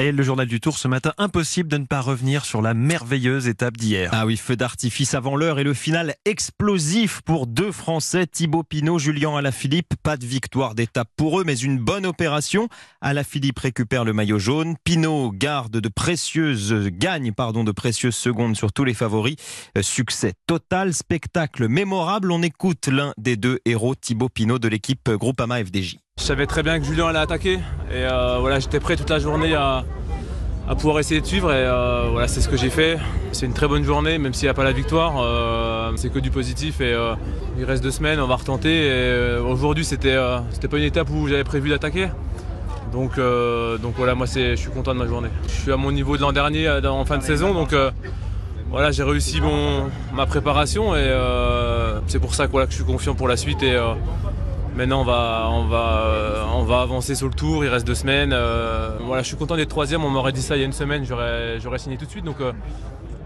Le journal du Tour ce matin, impossible de ne pas revenir sur la merveilleuse étape d'hier. Ah oui, feu d'artifice avant l'heure et le final explosif pour deux Français, Thibaut Pinot, Julien Alaphilippe. Pas de victoire d'étape pour eux, mais une bonne opération. Alaphilippe récupère le maillot jaune. Pinot garde de précieuses, gagne pardon, de précieuses secondes sur tous les favoris. Euh, succès total, spectacle mémorable. On écoute l'un des deux héros, Thibaut Pinot de l'équipe Groupama FDJ. Je savais très bien que Julien allait attaquer et euh, voilà, j'étais prêt toute la journée à, pouvoir essayer de suivre et euh, voilà, c'est ce que j'ai fait. C'est une très bonne journée, même s'il n'y a pas la victoire, euh, c'est que du positif et il reste deux semaines, on va retenter. Aujourd'hui, c'était c'était pas une étape où j'avais prévu d'attaquer. Donc, donc voilà, moi je suis content de ma journée. Je suis à mon niveau de l'an dernier en fin de saison, donc voilà, j'ai réussi mon, ma préparation et c'est pour ça que, je suis confiant pour la suite et Maintenant, on va, on, va, euh, on va avancer sur le tour. Il reste deux semaines. Euh, voilà, je suis content d'être troisième. On m'aurait dit ça il y a une semaine. J'aurais signé tout de suite. Donc, euh,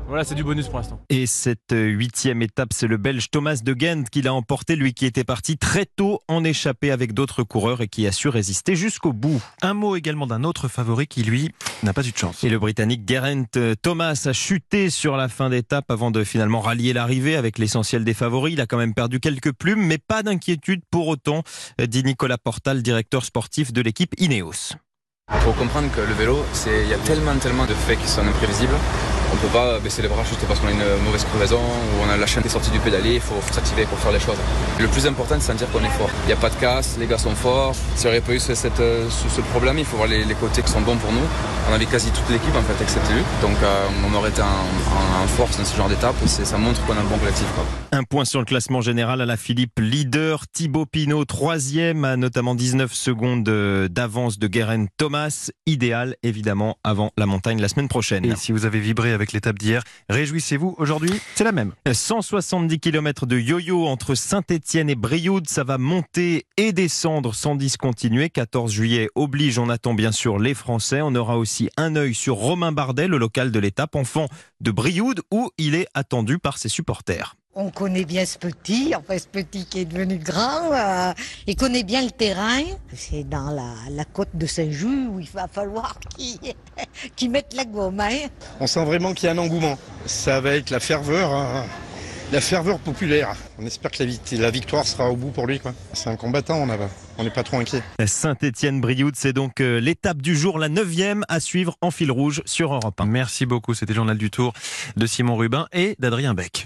voilà, c'est du bonus pour l'instant. Et cette huitième étape, c'est le Belge Thomas de Gent qui l'a emporté, lui qui était parti très tôt en échappée avec d'autres coureurs et qui a su résister jusqu'au bout. Un mot également d'un autre favori qui, lui, n'a pas eu de chance. Et le Britannique Geraint Thomas a chuté sur la fin d'étape avant de finalement rallier l'arrivée avec l'essentiel des favoris. Il a quand même perdu quelques plumes, mais pas d'inquiétude pour autant, dit Nicolas Portal, directeur sportif de l'équipe Ineos. Il faut comprendre que le vélo, il y a tellement, tellement de faits qui sont imprévisibles on peut pas baisser les bras juste parce qu'on a une mauvaise crevaison ou on a la chaîne qui est sortie du pédalier, il faut, s'activer pour faire les choses. Le plus important, c'est de sentir qu'on est fort. Il n'y a pas de casse, les gars sont forts. Si on n'aurait pas eu ce, ce, problème, il faut voir les, côtés qui sont bons pour nous. On avait quasi toute l'équipe en fait, excepté lui. Donc euh, on aurait été en, force dans ce genre d'étape et ça montre qu'on a un bon collectif. Un point sur le classement général à la Philippe, leader. Thibaut Pinot, troisième, à notamment 19 secondes d'avance de Guérin Thomas. Idéal, évidemment, avant la montagne la semaine prochaine. Et si vous avez vibré avec l'étape d'hier. Réjouissez-vous, aujourd'hui, c'est la même. 170 km de yo-yo entre Saint-Étienne et Brioude, ça va monter et descendre sans discontinuer. 14 juillet oblige, on attend bien sûr les Français. On aura aussi un œil sur Romain Bardet, le local de l'étape, enfant de Brioude, où il est attendu par ses supporters. On connaît bien ce petit, enfin ce petit qui est devenu grand. Euh, il connaît bien le terrain. C'est dans la, côte de Saint-Just où il va falloir qu'il mette la gomme. Hein. On sent vraiment qu'il y a un engouement. Ça va être la ferveur, hein. la ferveur populaire. On espère que la, victoire sera au bout pour lui. C'est un combattant, on on n'est pas trop inquiet. Saint-Étienne-Brioude, c'est donc euh, l'étape du jour, la neuvième à suivre en fil rouge sur Europe 1. Merci beaucoup, c'était le journal du Tour de Simon Rubin et d'Adrien Beck.